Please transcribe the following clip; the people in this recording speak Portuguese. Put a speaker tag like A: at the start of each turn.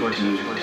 A: hoje.